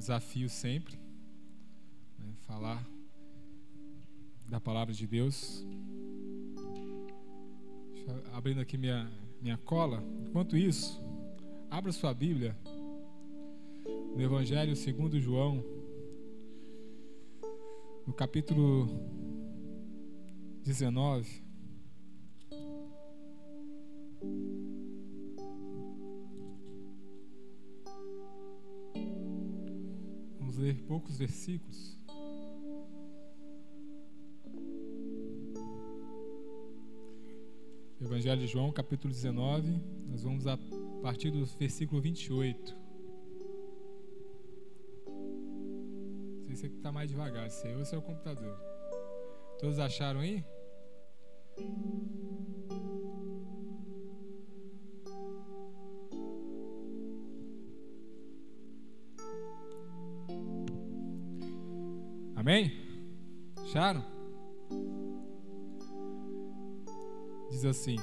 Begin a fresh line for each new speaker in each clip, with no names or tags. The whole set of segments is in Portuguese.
desafio sempre né, falar da palavra de Deus. abrindo aqui minha, minha cola. Enquanto isso, abra sua Bíblia no Evangelho segundo João, no capítulo 19. Poucos versículos. Evangelho de João, capítulo 19, nós vamos a partir do versículo 28. Não sei se é que está mais devagar, se é eu ou se é o computador. Todos acharam aí? Amém? Acharam? Diz assim: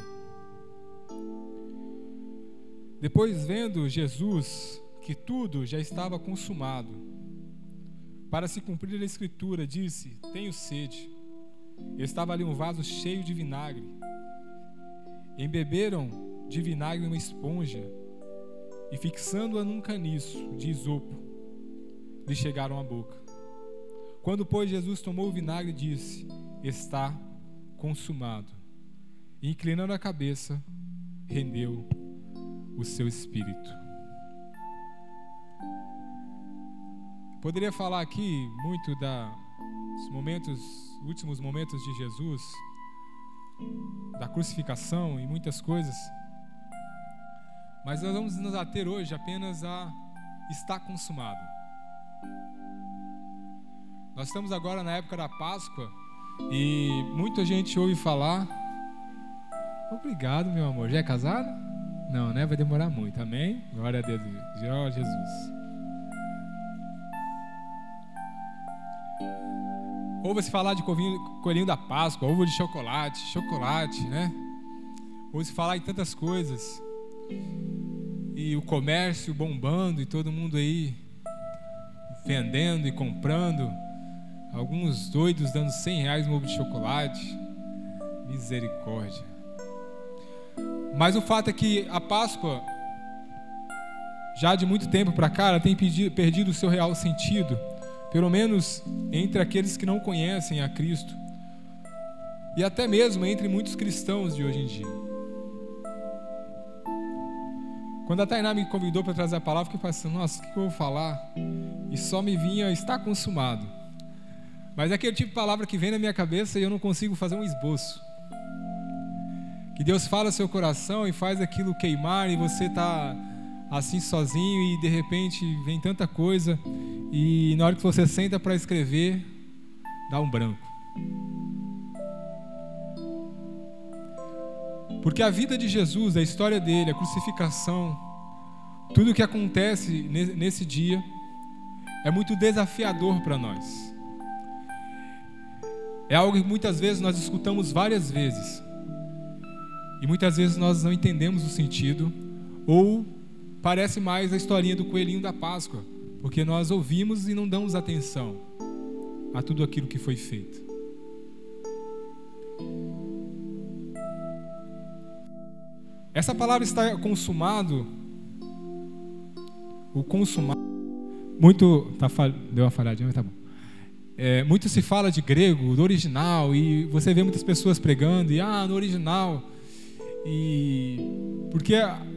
Depois vendo Jesus que tudo já estava consumado, para se cumprir a escritura, disse: Tenho sede. Estava ali um vaso cheio de vinagre. Embeberam de vinagre uma esponja e, fixando-a num caniço de isopo, lhe chegaram à boca. Quando, pois, Jesus tomou o vinagre, disse: Está consumado. E, inclinando a cabeça, rendeu o seu espírito. Poderia falar aqui muito dos momentos, últimos momentos de Jesus, da crucificação e muitas coisas, mas nós vamos nos ater hoje apenas a está consumado. Nós estamos agora na época da Páscoa e muita gente ouve falar. Obrigado, meu amor. Já é casado? Não, né? Vai demorar muito. Amém? Glória a Deus. Glória a Jesus. Ouve-se falar de coelhinho da Páscoa, ovo de chocolate, chocolate, né? Ouve-se falar em tantas coisas. E o comércio bombando e todo mundo aí vendendo e comprando. Alguns doidos dando 100 reais no ovo de chocolate. Misericórdia. Mas o fato é que a Páscoa, já de muito tempo para cá, ela tem perdido o seu real sentido. Pelo menos entre aqueles que não conhecem a Cristo. E até mesmo entre muitos cristãos de hoje em dia. Quando a Tainá me convidou para trazer a palavra, eu fiquei pensando, nossa, o que eu vou falar? E só me vinha, está consumado. Mas é aquele tipo de palavra que vem na minha cabeça e eu não consigo fazer um esboço. Que Deus fala seu coração e faz aquilo queimar e você está assim sozinho e de repente vem tanta coisa e na hora que você senta para escrever, dá um branco. Porque a vida de Jesus, a história dele, a crucificação, tudo o que acontece nesse dia é muito desafiador para nós. É algo que muitas vezes nós escutamos várias vezes. E muitas vezes nós não entendemos o sentido, ou parece mais a historinha do coelhinho da Páscoa, porque nós ouvimos e não damos atenção a tudo aquilo que foi feito. Essa palavra está consumado, o consumado, muito, tá, deu uma falhadinha, mas tá bom. É, muito se fala de grego, do original, e você vê muitas pessoas pregando, e ah, no original. E porque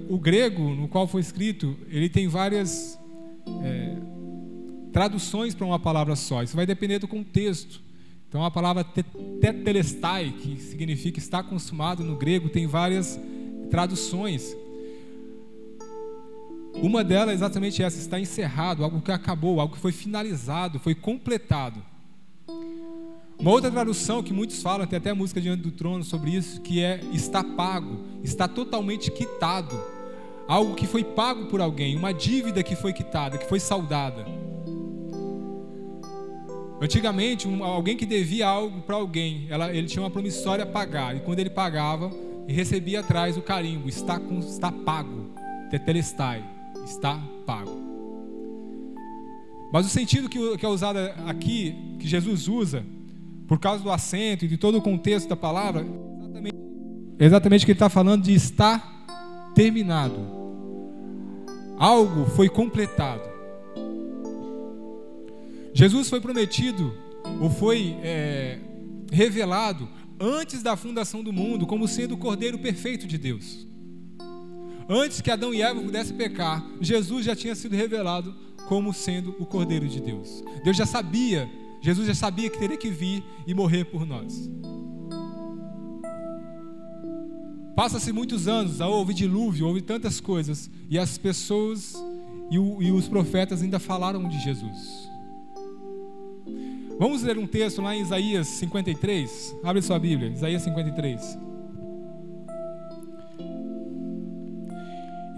o grego no qual foi escrito, ele tem várias é, traduções para uma palavra só. Isso vai depender do contexto. Então a palavra tetelestai, que significa estar consumado no grego, tem várias traduções. Uma delas é exatamente essa, está encerrado, algo que acabou, algo que foi finalizado, foi completado. Uma outra tradução que muitos falam, tem até a música diante do trono sobre isso, que é está pago, está totalmente quitado. Algo que foi pago por alguém, uma dívida que foi quitada, que foi saldada. Antigamente, um, alguém que devia algo para alguém, ela, ele tinha uma promissória a pagar, e quando ele pagava, ele recebia atrás o carimbo, está, com, está pago, tetelestai, está pago. Mas o sentido que, é usado aqui, que Jesus usa, por causa do acento e de todo o contexto da palavra, é exatamente, exatamente que ele está falando de estar terminado. Algo foi completado. Jesus foi prometido, ou foi é, revelado, antes da fundação do mundo, como sendo o Cordeiro perfeito de Deus. Antes que Adão e Eva pudessem pecar, Jesus já tinha sido revelado como sendo o Cordeiro de Deus. Deus já sabia, Jesus já sabia que teria que vir e morrer por nós. Passa-se muitos anos, houve dilúvio, houve tantas coisas, e as pessoas e, o, e os profetas ainda falaram de Jesus. Vamos ler um texto lá em Isaías 53. Abre sua Bíblia, Isaías 53.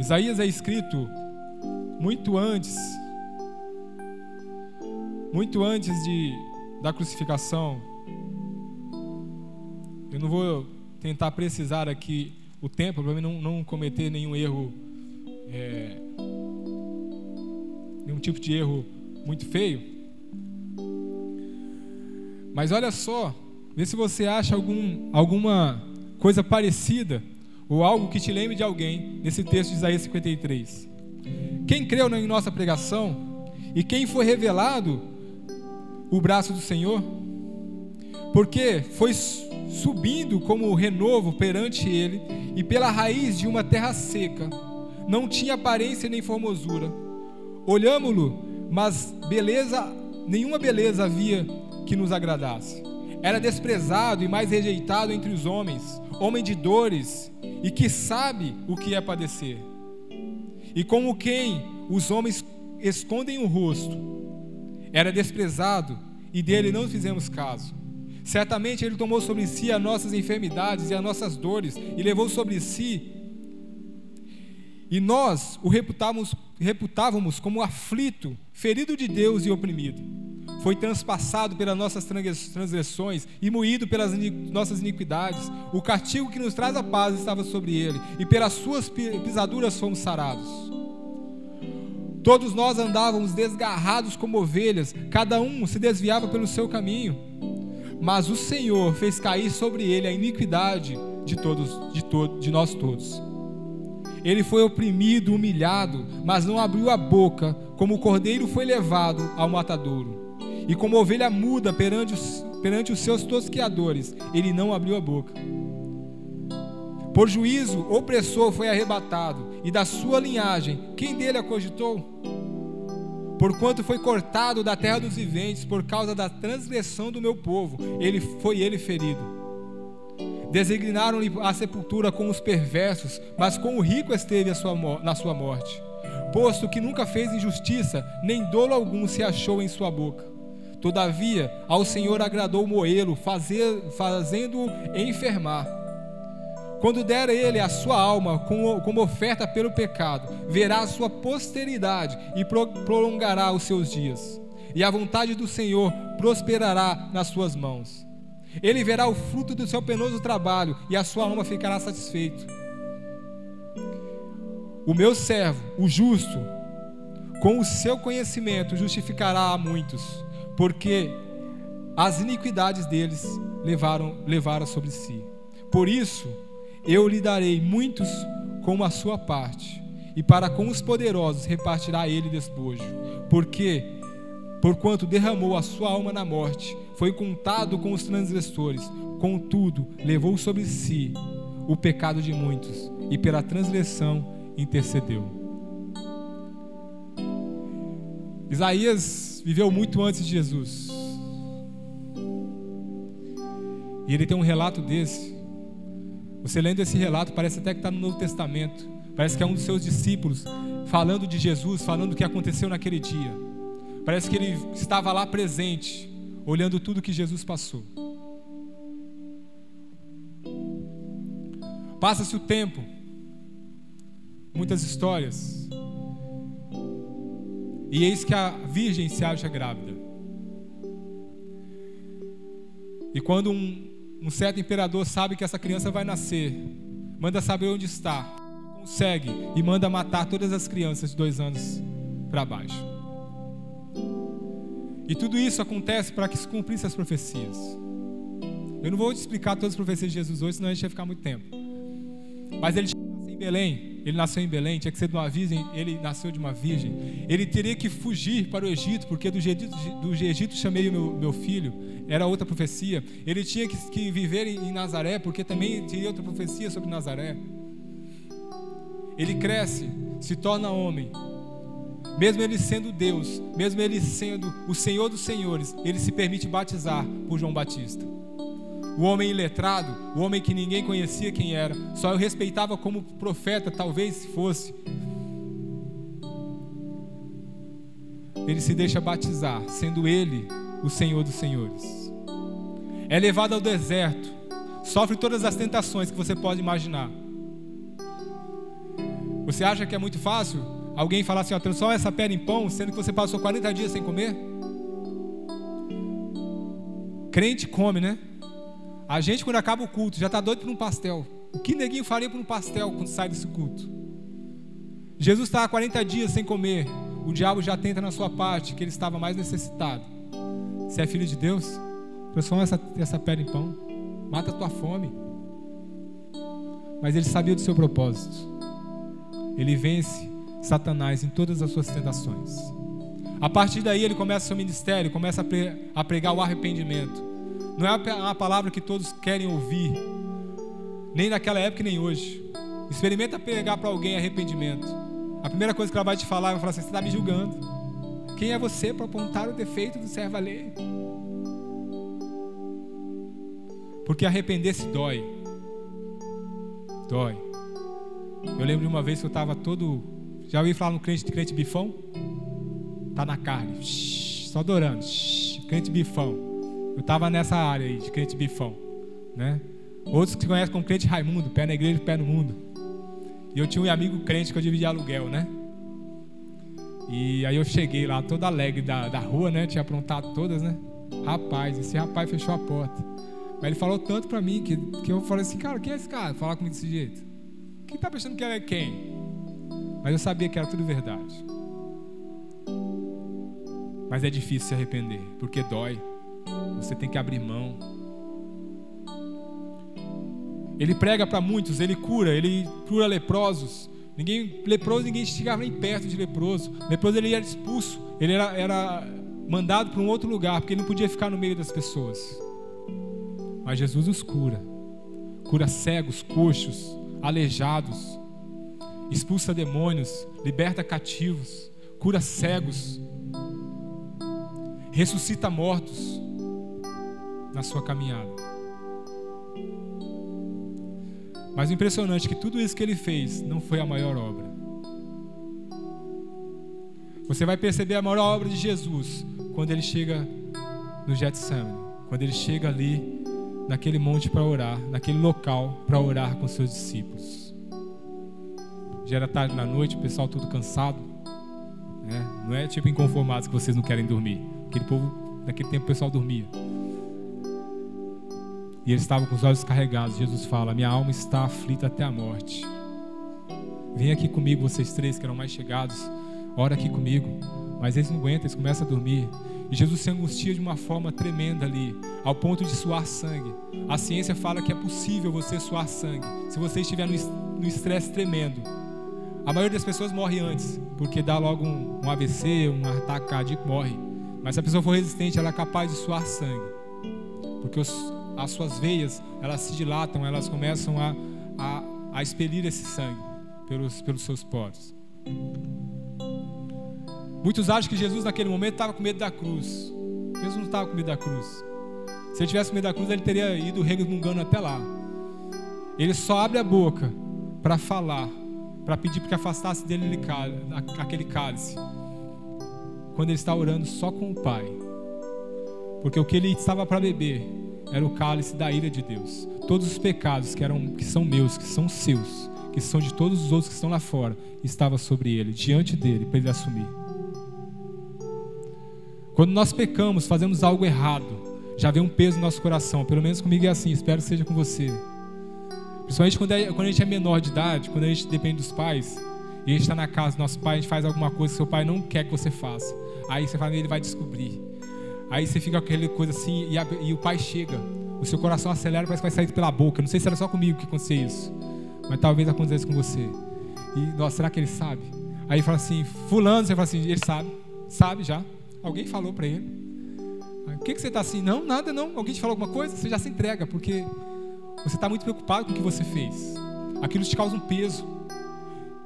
Isaías é escrito muito antes, muito antes de, da crucificação. Eu não vou tentar precisar aqui o tempo para não, não cometer nenhum erro, é, nenhum tipo de erro muito feio. Mas olha só, vê se você acha algum, alguma coisa parecida ou algo que te lembre de alguém nesse texto de Isaías 53. Quem creu em nossa pregação e quem foi revelado o braço do Senhor, porque foi subindo como renovo perante ele e pela raiz de uma terra seca, não tinha aparência nem formosura. Olhámo-lo, mas beleza, nenhuma beleza havia que nos agradasse. Era desprezado e mais rejeitado entre os homens, homem de dores e que sabe o que é padecer. E como quem os homens escondem o rosto, era desprezado e dele não fizemos caso. Certamente ele tomou sobre si as nossas enfermidades e as nossas dores e levou sobre si. E nós o reputávamos, reputávamos como aflito, ferido de Deus e oprimido foi transpassado pelas nossas transgressões e moído pelas nossas iniquidades. O castigo que nos traz a paz estava sobre ele, e pelas suas pisaduras fomos sarados. Todos nós andávamos desgarrados como ovelhas, cada um se desviava pelo seu caminho. Mas o Senhor fez cair sobre ele a iniquidade de todos, de, to de nós todos. Ele foi oprimido, humilhado, mas não abriu a boca, como o cordeiro foi levado ao matadouro e como ovelha muda perante os, perante os seus tosqueadores, ele não abriu a boca. Por juízo, opressor foi arrebatado, e da sua linhagem, quem dele acogitou? Porquanto foi cortado da terra dos viventes por causa da transgressão do meu povo, ele foi ele ferido. Designaram-lhe a sepultura com os perversos, mas com o rico esteve sua, na sua morte. Posto que nunca fez injustiça, nem dolo algum se achou em sua boca. Todavia, ao Senhor agradou moê-lo, fazendo-o enfermar. Quando der ele a sua alma como, oferta pelo pecado, verá a sua posteridade e prolongará os seus dias. E a vontade do Senhor prosperará nas suas mãos. Ele verá o fruto do seu penoso trabalho e a sua alma ficará satisfeita. O meu servo, o justo, com o seu conhecimento justificará a muitos porque as iniquidades deles levaram, levaram sobre si. Por isso, eu lhe darei muitos como a sua parte, e para com os poderosos repartirá ele despojo, porque, porquanto derramou a sua alma na morte, foi contado com os transgressores, contudo, levou sobre si o pecado de muitos, e pela transgressão intercedeu. Isaías viveu muito antes de Jesus. E ele tem um relato desse. Você lendo esse relato, parece até que está no Novo Testamento. Parece que é um dos seus discípulos falando de Jesus, falando o que aconteceu naquele dia. Parece que ele estava lá presente, olhando tudo que Jesus passou. Passa-se o tempo, muitas histórias, e eis que a virgem se acha grávida. E quando um, um certo imperador sabe que essa criança vai nascer, manda saber onde está, consegue e manda matar todas as crianças de dois anos para baixo. E tudo isso acontece para que se cumprissem as profecias. Eu não vou te explicar todas as profecias de Jesus hoje, senão a gente vai ficar muito tempo. Mas ele nasceu em Belém, ele nasceu em Belém, tinha que ser de uma virgem, ele nasceu de uma virgem. Ele teria que fugir para o Egito, porque do Egito, do Egito chamei o meu, meu filho, era outra profecia. Ele tinha que, que viver em, em Nazaré, porque também tinha outra profecia sobre Nazaré. Ele cresce, se torna homem, mesmo ele sendo Deus, mesmo ele sendo o Senhor dos Senhores, ele se permite batizar por João Batista. O homem iletrado, o homem que ninguém conhecia quem era, só o respeitava como profeta, talvez fosse. Ele se deixa batizar, sendo ele o Senhor dos Senhores. É levado ao deserto, sofre todas as tentações que você pode imaginar. Você acha que é muito fácil? Alguém falar assim, ó, transforma essa pedra em pão, sendo que você passou 40 dias sem comer? Crente come, né? A gente, quando acaba o culto, já está doido por um pastel. O que neguinho faria por um pastel quando sai desse culto? Jesus está há 40 dias sem comer. O diabo já tenta na sua parte, que ele estava mais necessitado. Você é filho de Deus? Transforma essa, essa pedra em pão. Mata a tua fome. Mas ele sabia do seu propósito. Ele vence Satanás em todas as suas tentações. A partir daí ele começa seu ministério, começa a pregar o arrependimento. Não é uma palavra que todos querem ouvir, nem naquela época nem hoje. Experimenta pregar para alguém arrependimento. A primeira coisa que ela vai te falar, vai falar assim: você está me julgando. Quem é você para apontar o defeito do servo alheio? Porque arrepender-se dói. Dói. Eu lembro de uma vez que eu estava todo já ouviu falar no crente, crente bifão? Tá na carne. Shhh, só adorando. Shhh, crente bifão. Eu estava nessa área aí de crente bifão. Né? Outros que conhecem como crente Raimundo, pé na igreja, pé no mundo. E eu tinha um amigo crente que eu dividia aluguel, né? E aí eu cheguei lá todo alegre da, da rua, né? Tinha aprontado todas, né? Rapaz, esse rapaz fechou a porta. Mas ele falou tanto pra mim que, que eu falei assim, cara, quem é esse cara? Falar comigo desse jeito. Quem tá pensando que ele é quem? Mas eu sabia que era tudo verdade. Mas é difícil se arrepender, porque dói. Você tem que abrir mão. Ele prega para muitos, ele cura, ele cura leprosos. Ninguém leproso, ninguém chegava nem perto de leproso. Leproso ele era expulso, ele era, era mandado para um outro lugar, porque ele não podia ficar no meio das pessoas. Mas Jesus os cura. Cura cegos, coxos, aleijados, expulsa demônios, liberta cativos, cura cegos, ressuscita mortos na sua caminhada. Mas o impressionante é que tudo isso que ele fez não foi a maior obra. Você vai perceber a maior obra de Jesus quando ele chega no Getsemane, quando ele chega ali naquele monte para orar, naquele local para orar com seus discípulos já era tarde na noite, o pessoal tudo cansado. Né? Não é tipo inconformados que vocês não querem dormir. Aquele povo, naquele tempo o pessoal dormia. E eles estavam com os olhos carregados. Jesus fala: Minha alma está aflita até a morte. Vem aqui comigo, vocês três que eram mais chegados. Ora aqui comigo. Mas eles não aguentam, eles começam a dormir. E Jesus se angustia de uma forma tremenda ali, ao ponto de suar sangue. A ciência fala que é possível você suar sangue se você estiver no estresse tremendo. A maioria das pessoas morre antes, porque dá logo um, um AVC, um ataque cardíaco, morre. Mas se a pessoa for resistente, ela é capaz de suar sangue. Porque os, as suas veias, elas se dilatam, elas começam a, a, a expelir esse sangue pelos, pelos seus poros. Muitos acham que Jesus naquele momento estava com medo da cruz. Jesus não estava com medo da cruz. Se ele tivesse com medo da cruz, ele teria ido resmungando até lá. Ele só abre a boca para falar para pedir que afastasse dele aquele cálice, quando ele está orando só com o Pai, porque o que ele estava para beber era o cálice da ira de Deus. Todos os pecados que eram que são meus, que são seus, que são de todos os outros que estão lá fora, estava sobre ele, diante dele, para ele assumir. Quando nós pecamos, fazemos algo errado, já vem um peso no nosso coração. Pelo menos comigo é assim, espero que seja com você. Principalmente quando, é, quando a gente é menor de idade, quando a gente depende dos pais, e a gente está na casa do nosso pai, a gente faz alguma coisa que seu pai não quer que você faça. Aí você fala, ele vai descobrir. Aí você fica com aquela coisa assim, e, a, e o pai chega. O seu coração acelera, parece que vai sair pela boca. Não sei se era só comigo que acontecia isso. Mas talvez acontecesse com você. E, nossa, será que ele sabe? Aí fala assim, fulano, você fala assim, ele sabe. Sabe já. Alguém falou para ele. Aí, o que, que você está assim? Não, nada não. Alguém te falou alguma coisa? Você já se entrega, porque você está muito preocupado com o que você fez. Aquilo te causa um peso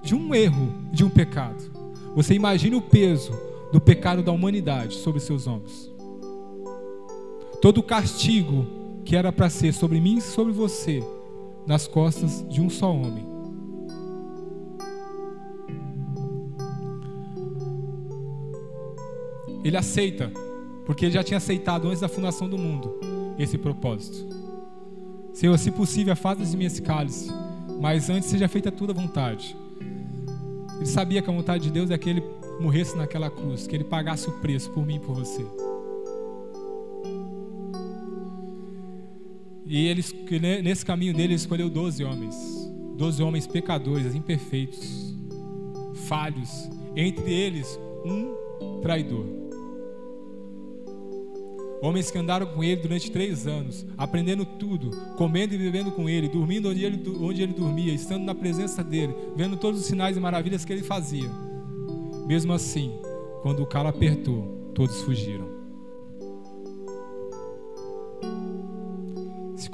de um erro, de um pecado. Você imagina o peso do pecado da humanidade sobre seus ombros. Todo o castigo que era para ser sobre mim e sobre você, nas costas de um só homem. Ele aceita, porque ele já tinha aceitado antes da fundação do mundo esse propósito. Senhor, se possível, afasta de mim esse cálice, mas antes seja feita toda a vontade. Ele sabia que a vontade de Deus é que ele morresse naquela cruz, que ele pagasse o preço por mim e por você. E ele, nesse caminho dele, ele escolheu 12 homens. 12 homens pecadores, imperfeitos, falhos. Entre eles, um traidor. Homens que andaram com ele durante três anos, aprendendo tudo, comendo e bebendo com ele, dormindo onde ele, onde ele dormia, estando na presença dele, vendo todos os sinais e maravilhas que ele fazia. Mesmo assim, quando o calo apertou, todos fugiram.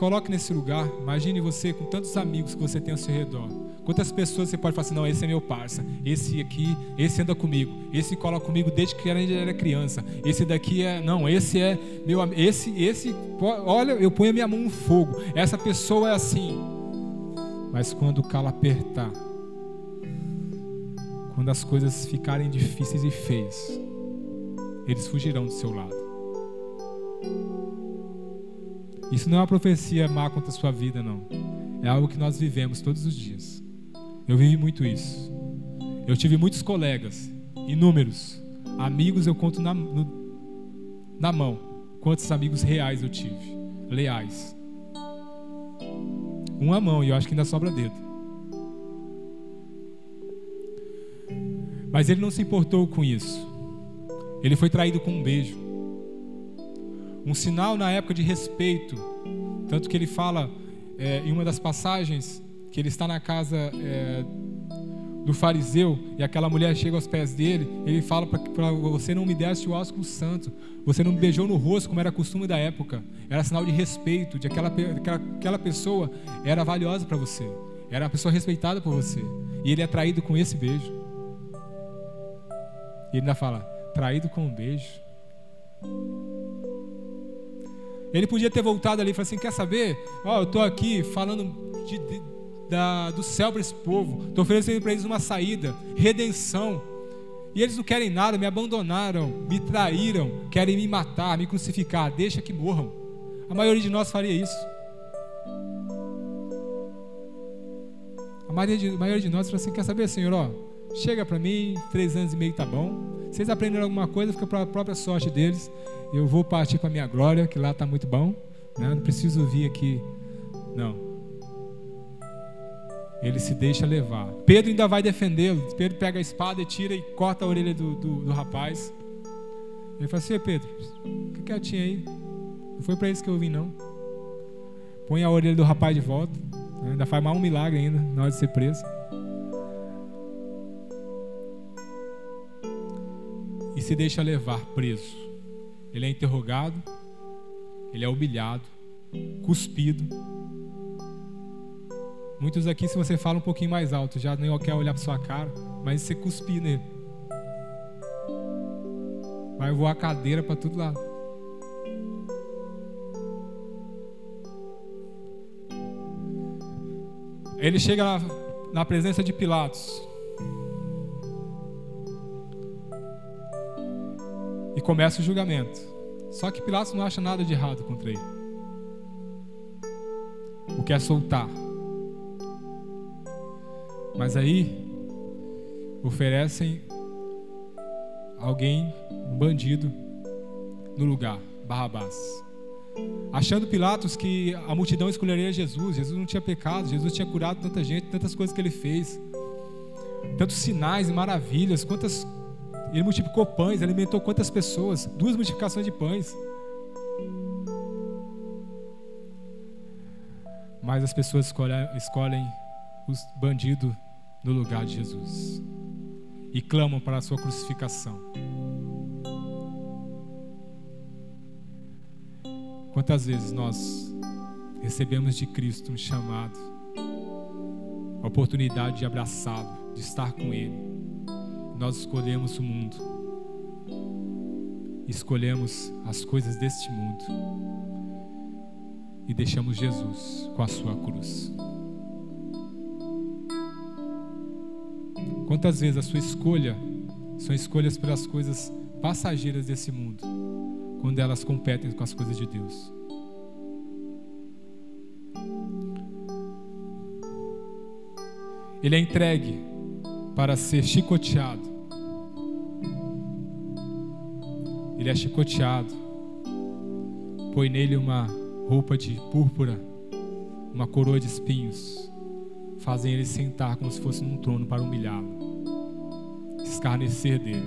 Coloque nesse lugar, imagine você com tantos amigos que você tem ao seu redor. Quantas pessoas você pode falar assim, não, esse é meu parça, esse aqui, esse anda comigo, esse cola comigo desde que ele era criança, esse daqui é, não, esse é meu esse, esse, olha, eu ponho a minha mão no fogo, essa pessoa é assim. Mas quando o calo apertar, quando as coisas ficarem difíceis e feias, eles fugirão do seu lado. Isso não é uma profecia má contra a sua vida, não. É algo que nós vivemos todos os dias. Eu vivi muito isso. Eu tive muitos colegas, inúmeros. Amigos eu conto na, no, na mão. Quantos amigos reais eu tive, leais. Uma mão, e eu acho que ainda sobra dedo. Mas ele não se importou com isso. Ele foi traído com um beijo. Um sinal na época de respeito. Tanto que ele fala é, em uma das passagens que ele está na casa é, do fariseu e aquela mulher chega aos pés dele, ele fala para você não me desse o ósculo santo, você não me beijou no rosto como era costume da época, era sinal de respeito, de aquela, aquela, aquela pessoa era valiosa para você, era uma pessoa respeitada por você, e ele é traído com esse beijo. E ele ainda fala, traído com um beijo. Ele podia ter voltado ali e falado assim: quer saber? Ó, oh, eu estou aqui falando de, de, da, do céu para esse povo. Estou oferecendo para eles uma saída, redenção. E eles não querem nada, me abandonaram, me traíram, querem me matar, me crucificar. Deixa que morram. A maioria de nós faria isso. A maioria de, a maioria de nós fala assim: quer saber, Senhor? Ó, chega para mim, três anos e meio tá bom. Se eles aprenderam alguma coisa, fica para a própria sorte deles. Eu vou partir para a minha glória, que lá está muito bom. Né? Não preciso vir aqui. Não ele se deixa levar. Pedro ainda vai defendê-lo. Pedro pega a espada e tira e corta a orelha do, do, do rapaz. Ele fala assim: Pedro, fica quietinho aí. Não foi para isso que eu vim, não. Põe a orelha do rapaz de volta. Ainda faz mais um milagre ainda na hora de ser preso. Se deixa levar preso. Ele é interrogado, ele é humilhado, cuspido Muitos aqui, se você fala um pouquinho mais alto, já nem quer olhar para sua cara, mas você cuspir nele. Vai voar cadeira para todo lado. Ele chega na, na presença de Pilatos. Começa o julgamento. Só que Pilatos não acha nada de errado contra ele. O que é soltar. Mas aí oferecem alguém, um bandido, no lugar, Barrabás. Achando Pilatos que a multidão escolheria Jesus, Jesus não tinha pecado, Jesus tinha curado tanta gente, tantas coisas que ele fez. tantos sinais e maravilhas, quantas ele multiplicou pães, alimentou quantas pessoas? Duas multiplicações de pães. Mas as pessoas escolhem, escolhem os bandidos no lugar de Jesus e clamam para a sua crucificação. Quantas vezes nós recebemos de Cristo um chamado, a oportunidade de abraçá-lo, de estar com Ele. Nós escolhemos o mundo, escolhemos as coisas deste mundo e deixamos Jesus com a sua cruz. Quantas vezes a sua escolha são escolhas pelas coisas passageiras desse mundo, quando elas competem com as coisas de Deus? Ele é entregue para ser chicoteado. Ele é chicoteado. Põe nele uma roupa de púrpura, uma coroa de espinhos. Fazem ele sentar como se fosse num trono para humilhá-lo, escarnecer dele.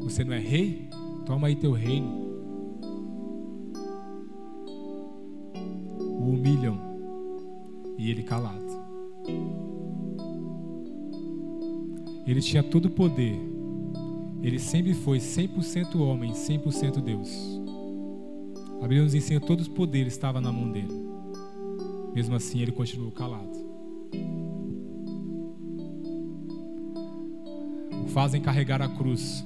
Você não é rei? Toma aí teu reino. O humilham e ele calado. Ele tinha todo o poder. Ele sempre foi 100% homem, 100% Deus. A Bíblia nos ensina todos os poderes estavam na mão dele. Mesmo assim, ele continuou calado. O fazem carregar a cruz.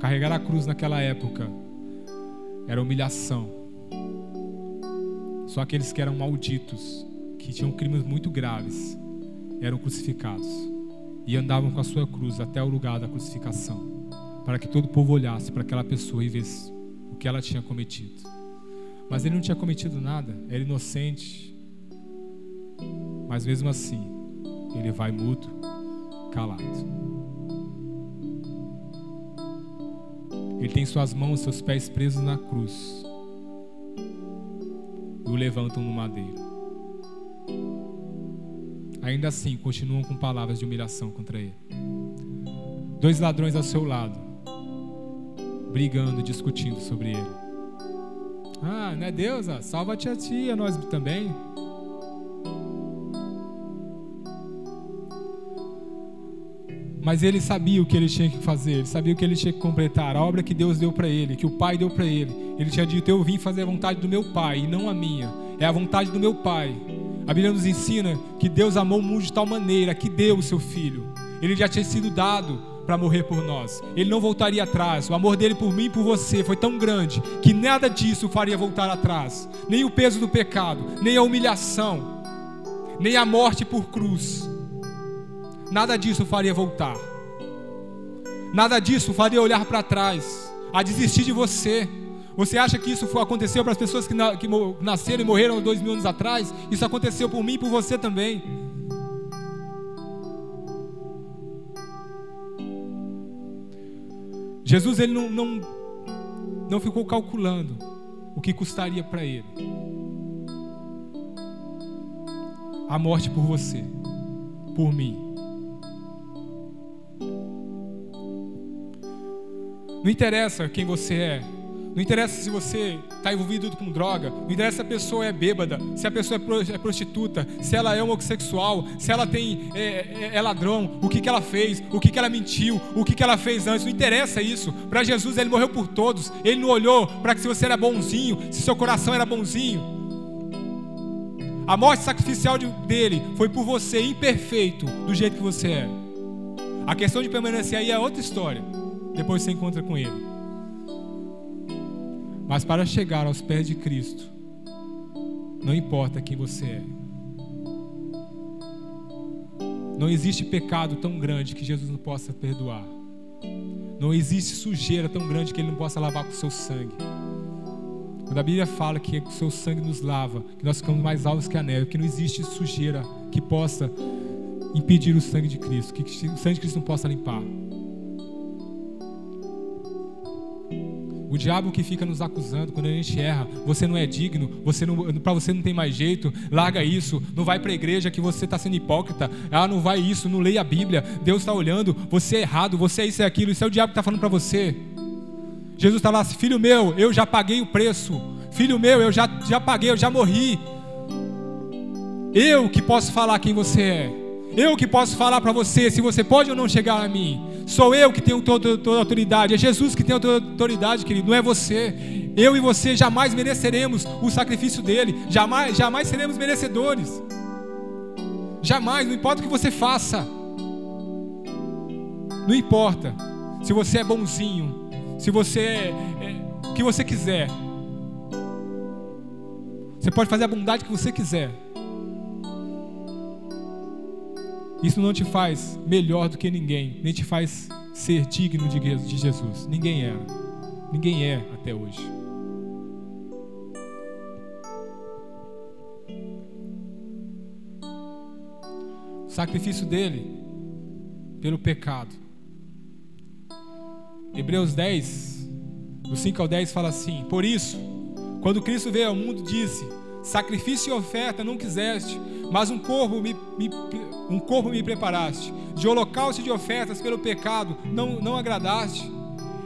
Carregar a cruz naquela época era humilhação. Só aqueles que eram malditos, que tinham crimes muito graves, eram crucificados e andavam com a sua cruz até o lugar da crucificação, para que todo o povo olhasse para aquela pessoa e visse o que ela tinha cometido. Mas ele não tinha cometido nada, era inocente. Mas mesmo assim, ele vai mudo, calado. Ele tem suas mãos, seus pés presos na cruz e o levantam no madeiro ainda assim continuam com palavras de humilhação contra ele. Dois ladrões ao seu lado, brigando, discutindo sobre ele. Ah, não é Deus? Ah, salva-te a ti, a nós também. Mas ele sabia o que ele tinha que fazer, ele sabia o que ele tinha que completar, a obra que Deus deu para ele, que o Pai deu para ele. Ele tinha dito: Eu vim fazer a vontade do meu Pai e não a minha, é a vontade do meu Pai. A Bíblia nos ensina que Deus amou o mundo de tal maneira que deu o seu filho. Ele já tinha sido dado para morrer por nós. Ele não voltaria atrás. O amor dele por mim e por você foi tão grande que nada disso faria voltar atrás. Nem o peso do pecado, nem a humilhação, nem a morte por cruz. Nada disso faria voltar. Nada disso faria olhar para trás, a desistir de você. Você acha que isso aconteceu para as pessoas que, na, que nasceram e morreram dois mil anos atrás? Isso aconteceu por mim e por você também. Jesus ele não, não, não ficou calculando o que custaria para ele a morte por você, por mim. Não interessa quem você é, não interessa se você está envolvido com droga, não interessa se a pessoa é bêbada, se a pessoa é, é prostituta, se ela é homossexual, se ela tem é, é, é ladrão, o que, que ela fez, o que, que ela mentiu, o que, que ela fez antes. Não interessa isso. Para Jesus, ele morreu por todos. Ele não olhou para se você era bonzinho, se seu coração era bonzinho. A morte sacrificial dele foi por você, imperfeito, do jeito que você é. A questão de permanecer aí é outra história. Depois você encontra com ele. Mas para chegar aos pés de Cristo, não importa quem você é. Não existe pecado tão grande que Jesus não possa perdoar. Não existe sujeira tão grande que Ele não possa lavar com o seu sangue. Quando a Bíblia fala que o seu sangue nos lava, que nós ficamos mais altos que a neve, que não existe sujeira que possa impedir o sangue de Cristo, que o sangue de Cristo não possa limpar. O diabo que fica nos acusando quando a gente erra, você não é digno, você não, para você não tem mais jeito, larga isso, não vai para a igreja que você está sendo hipócrita, ah, não vai isso, não leia a Bíblia, Deus está olhando, você é errado, você é isso e aquilo, isso é o diabo que está falando para você. Jesus está lá, filho meu, eu já paguei o preço, filho meu, eu já, já paguei, eu já morri. Eu que posso falar quem você é. Eu que posso falar para você se você pode ou não chegar a mim. Sou eu que tenho toda, a autoridade. É Jesus que tem toda autoridade, querido. Não é você. Eu e você jamais mereceremos o sacrifício dele. Jamais, jamais seremos merecedores. Jamais. Não importa o que você faça. Não importa se você é bonzinho, se você é, é o que você quiser. Você pode fazer a bondade que você quiser. Isso não te faz melhor do que ninguém, nem te faz ser digno de Jesus. Ninguém é. Ninguém é até hoje. O sacrifício dele pelo pecado. Hebreus 10, do 5 ao 10 fala assim: Por isso, quando Cristo veio ao mundo, disse: Sacrifício e oferta não quiseste, mas um corpo me, me, um corpo me preparaste. De holocausto e de ofertas pelo pecado não, não agradaste.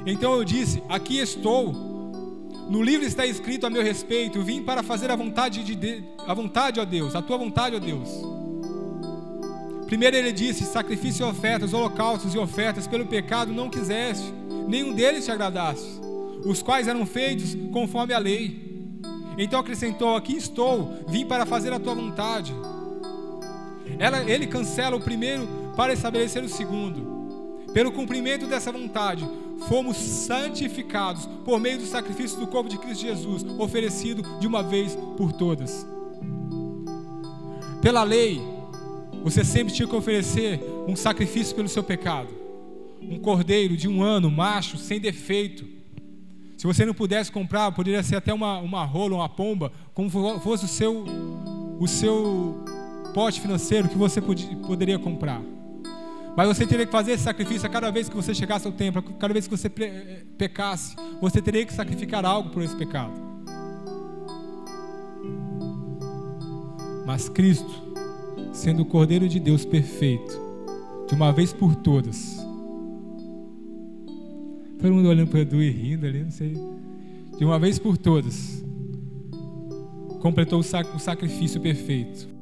Então eu disse: Aqui estou. No livro está escrito a meu respeito: Vim para fazer a vontade de, a vontade, ó Deus, a tua vontade, ó Deus. Primeiro ele disse: Sacrifício e ofertas, holocaustos e ofertas pelo pecado não quiseste, nenhum deles te agradaste, os quais eram feitos conforme a lei. Então acrescentou: Aqui estou, vim para fazer a tua vontade. Ela, ele cancela o primeiro para estabelecer o segundo. Pelo cumprimento dessa vontade, fomos santificados por meio do sacrifício do corpo de Cristo Jesus, oferecido de uma vez por todas. Pela lei, você sempre tinha que oferecer um sacrifício pelo seu pecado. Um cordeiro de um ano, macho, sem defeito. Se você não pudesse comprar, poderia ser até uma, uma rola, uma pomba, como fosse o seu, o seu pote financeiro que você podia, poderia comprar. Mas você teria que fazer esse sacrifício a cada vez que você chegasse ao templo, a cada vez que você eh, pecasse, você teria que sacrificar algo por esse pecado. Mas Cristo, sendo o Cordeiro de Deus perfeito, de uma vez por todas, todo mundo olhando para o Edu e rindo ali, não sei, de uma vez por todas, completou o sacrifício perfeito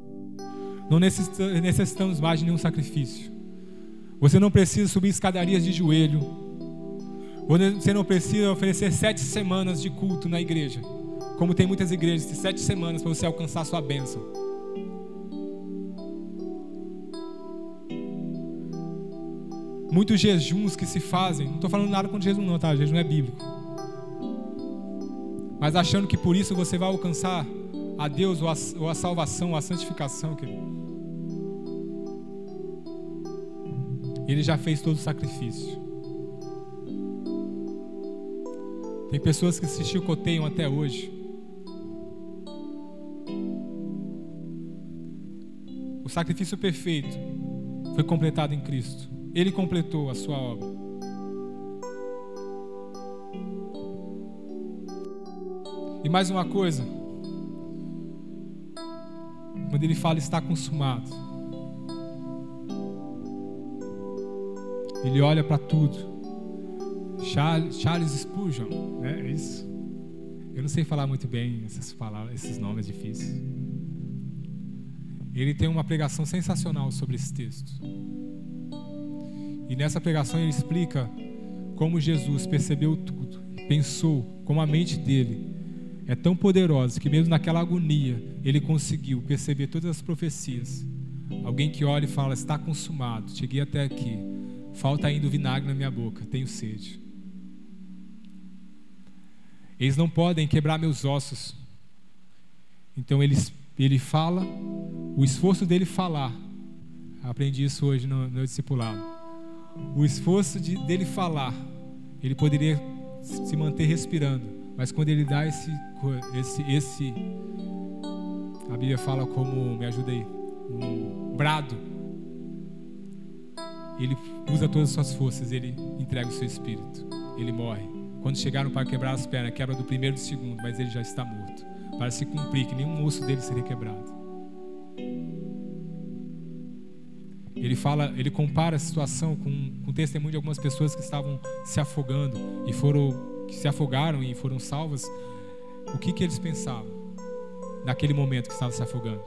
não necessitamos mais de nenhum sacrifício. Você não precisa subir escadarias de joelho. Você não precisa oferecer sete semanas de culto na igreja. Como tem muitas igrejas, sete semanas para você alcançar a sua bênção. Muitos jejuns que se fazem, não estou falando nada com jejum não, tá? Jejum é bíblico. Mas achando que por isso você vai alcançar a Deus ou a, ou a salvação, ou a santificação, querido. Ele já fez todo o sacrifício. Tem pessoas que se chicoteiam até hoje. O sacrifício perfeito foi completado em Cristo. Ele completou a sua obra. E mais uma coisa, quando ele fala está consumado, ele olha para tudo. Charles, Spurgeon, né? É isso. Eu não sei falar muito bem essas palavras, esses nomes difíceis. Ele tem uma pregação sensacional sobre esse texto. E nessa pregação ele explica como Jesus percebeu tudo, pensou, como a mente dele é tão poderosa que mesmo naquela agonia ele conseguiu perceber todas as profecias. Alguém que olha e fala: está consumado, cheguei até aqui, falta ainda o vinagre na minha boca, tenho sede. Eles não podem quebrar meus ossos. Então ele, ele fala, o esforço dele falar. Aprendi isso hoje no, no discipulado. O esforço de, dele falar, ele poderia se manter respirando mas quando ele dá esse, esse, esse, a Bíblia fala como, me ajuda aí, um brado, ele usa todas as suas forças, ele entrega o seu espírito, ele morre. Quando chegaram para quebrar as pernas, quebra do primeiro e do segundo, mas ele já está morto. Para se cumprir que nenhum osso dele seria quebrado. Ele fala, ele compara a situação com, com o testemunho de algumas pessoas que estavam se afogando e foram que se afogaram e foram salvas. O que que eles pensavam naquele momento que estavam se afogando?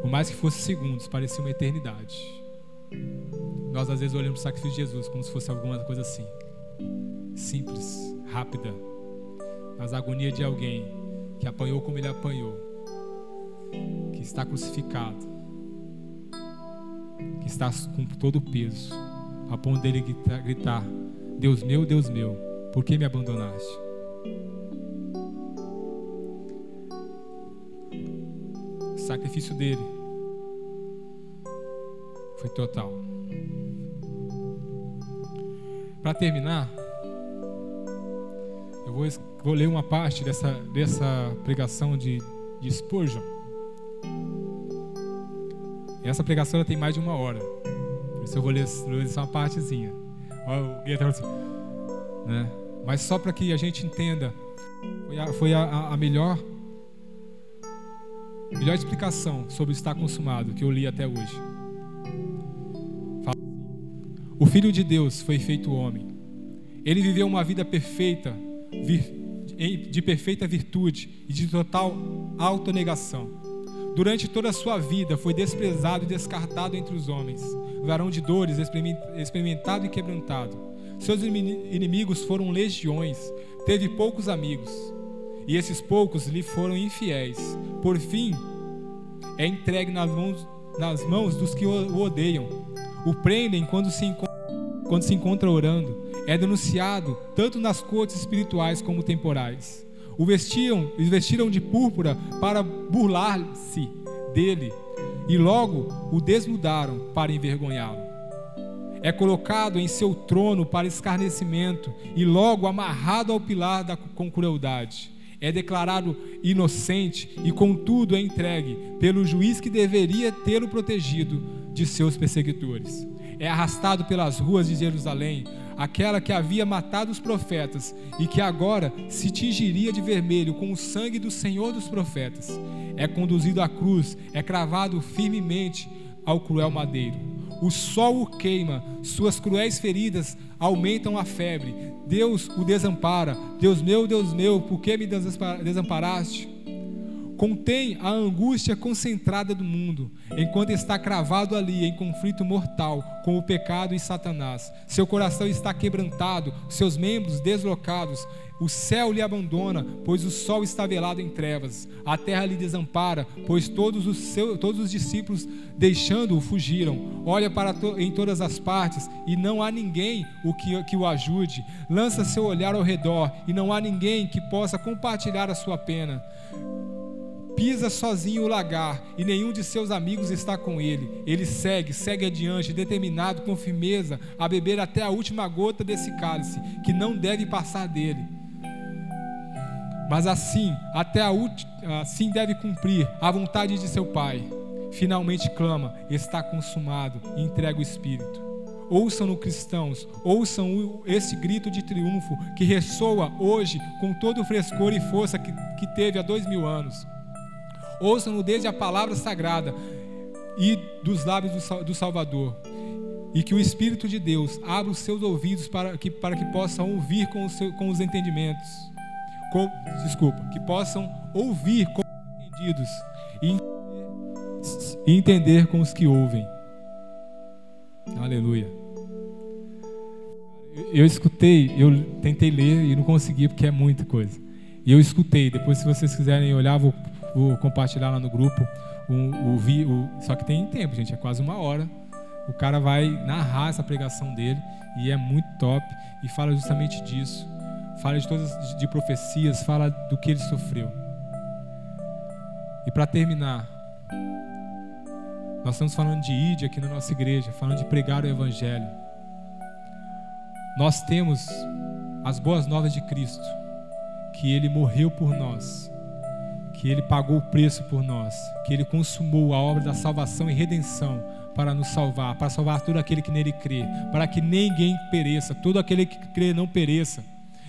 Por mais que fosse segundos, parecia uma eternidade. Nós às vezes olhamos o sacrifício de Jesus como se fosse alguma coisa assim, simples, rápida, mas a agonia de alguém que apanhou como ele apanhou, que está crucificado, que está com todo o peso, a ponto dele gritar: Deus meu, Deus meu, por que me abandonaste? O sacrifício dele foi total. Para terminar, eu vou, vou, ler uma parte dessa, dessa pregação de, de Spurgeon. E essa pregação tem mais de uma hora. Por isso eu vou ler, ler só uma partezinha. Assim, né? Mas só para que a gente entenda, foi a, foi a, a melhor melhor explicação sobre estar consumado que eu li até hoje. O Filho de Deus foi feito homem. Ele viveu uma vida perfeita, de perfeita virtude e de total autonegação. Durante toda a sua vida foi desprezado e descartado entre os homens, varão de dores, experimentado e quebrantado. Seus inimigos foram legiões, teve poucos amigos, e esses poucos lhe foram infiéis. Por fim, é entregue nas mãos, nas mãos dos que o odeiam, o prendem quando se quando se encontra orando, é denunciado tanto nas cortes espirituais como temporais. O vestiam, vestiram de púrpura para burlar-se dele, e logo o desnudaram para envergonhá-lo. É colocado em seu trono para escarnecimento, e logo amarrado ao pilar da, com crueldade. É declarado inocente e, contudo, é entregue pelo juiz que deveria tê-lo protegido de seus perseguidores é arrastado pelas ruas de Jerusalém, aquela que havia matado os profetas e que agora se tingiria de vermelho com o sangue do Senhor dos profetas. É conduzido à cruz, é cravado firmemente ao cruel madeiro. O sol o queima, suas cruéis feridas aumentam a febre. Deus o desampara. Deus meu, Deus meu, por que me desamparaste? Contém a angústia concentrada do mundo, enquanto está cravado ali em conflito mortal com o pecado e Satanás. Seu coração está quebrantado, seus membros deslocados. O céu lhe abandona, pois o sol está velado em trevas. A terra lhe desampara, pois todos os, seus, todos os discípulos, deixando-o, fugiram. Olha para to, em todas as partes e não há ninguém o que, que o ajude. Lança seu olhar ao redor e não há ninguém que possa compartilhar a sua pena pisa sozinho o lagar e nenhum de seus amigos está com ele. Ele segue, segue adiante, determinado com firmeza a beber até a última gota desse cálice, que não deve passar dele. Mas assim, até a assim deve cumprir a vontade de seu Pai. Finalmente clama: está consumado, e entrega o Espírito. Ouçam-no, cristãos, ouçam esse grito de triunfo que ressoa hoje com todo o frescor e força que, que teve há dois mil anos ouçam-no desde a palavra sagrada e dos lábios do Salvador. E que o Espírito de Deus abra os seus ouvidos para que, para que possam ouvir com, seu, com os entendimentos. Com, desculpa, que possam ouvir com os entendidos e, e entender com os que ouvem. Aleluia. Eu escutei, eu tentei ler e não consegui porque é muita coisa. E eu escutei. Depois, se vocês quiserem olhar, vou vou compartilhar lá no grupo. O, o, o, só que tem tempo, gente, é quase uma hora. O cara vai narrar essa pregação dele e é muito top e fala justamente disso. Fala de todas de profecias, fala do que ele sofreu. E para terminar, nós estamos falando de id aqui na nossa igreja, falando de pregar o evangelho. Nós temos as boas novas de Cristo, que ele morreu por nós que ele pagou o preço por nós, que ele consumou a obra da salvação e redenção para nos salvar, para salvar todo aquele que nele crê, para que ninguém pereça, todo aquele que crê não pereça,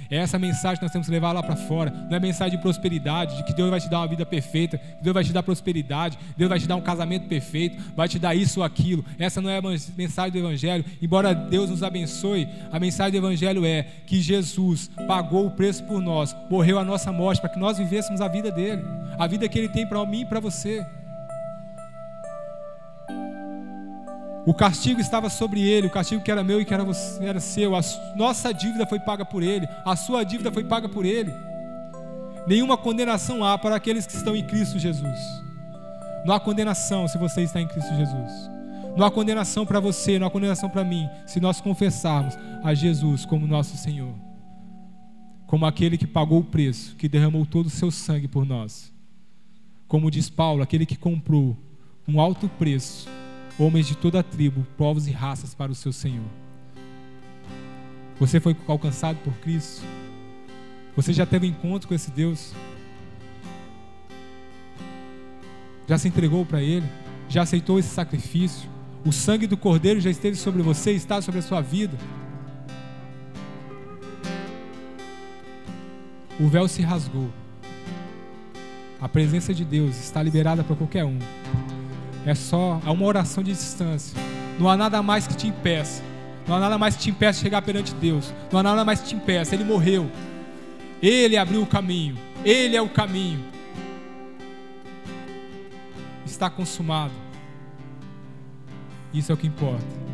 É essa mensagem que nós temos que levar lá para fora. Não é mensagem de prosperidade, de que Deus vai te dar uma vida perfeita, que Deus vai te dar prosperidade, Deus vai te dar um casamento perfeito, vai te dar isso ou aquilo. Essa não é a mensagem do Evangelho. Embora Deus nos abençoe, a mensagem do Evangelho é que Jesus pagou o preço por nós, morreu a nossa morte para que nós vivêssemos a vida dele, a vida que ele tem para mim e para você. O castigo estava sobre ele, o castigo que era meu e que era, você, era seu. A nossa dívida foi paga por ele, a sua dívida foi paga por ele. Nenhuma condenação há para aqueles que estão em Cristo Jesus. Não há condenação se você está em Cristo Jesus. Não há condenação para você, não há condenação para mim, se nós confessarmos a Jesus como nosso Senhor, como aquele que pagou o preço, que derramou todo o seu sangue por nós. Como diz Paulo, aquele que comprou um alto preço homens de toda a tribo, povos e raças para o seu Senhor. Você foi alcançado por Cristo? Você já teve encontro com esse Deus? Já se entregou para Ele? Já aceitou esse sacrifício? O sangue do Cordeiro já esteve sobre você, está sobre a sua vida? O véu se rasgou. A presença de Deus está liberada para qualquer um. É só uma oração de distância. Não há nada mais que te impeça. Não há nada mais que te impeça de chegar perante Deus. Não há nada mais que te impeça. Ele morreu. Ele abriu o caminho. Ele é o caminho. Está consumado. Isso é o que importa.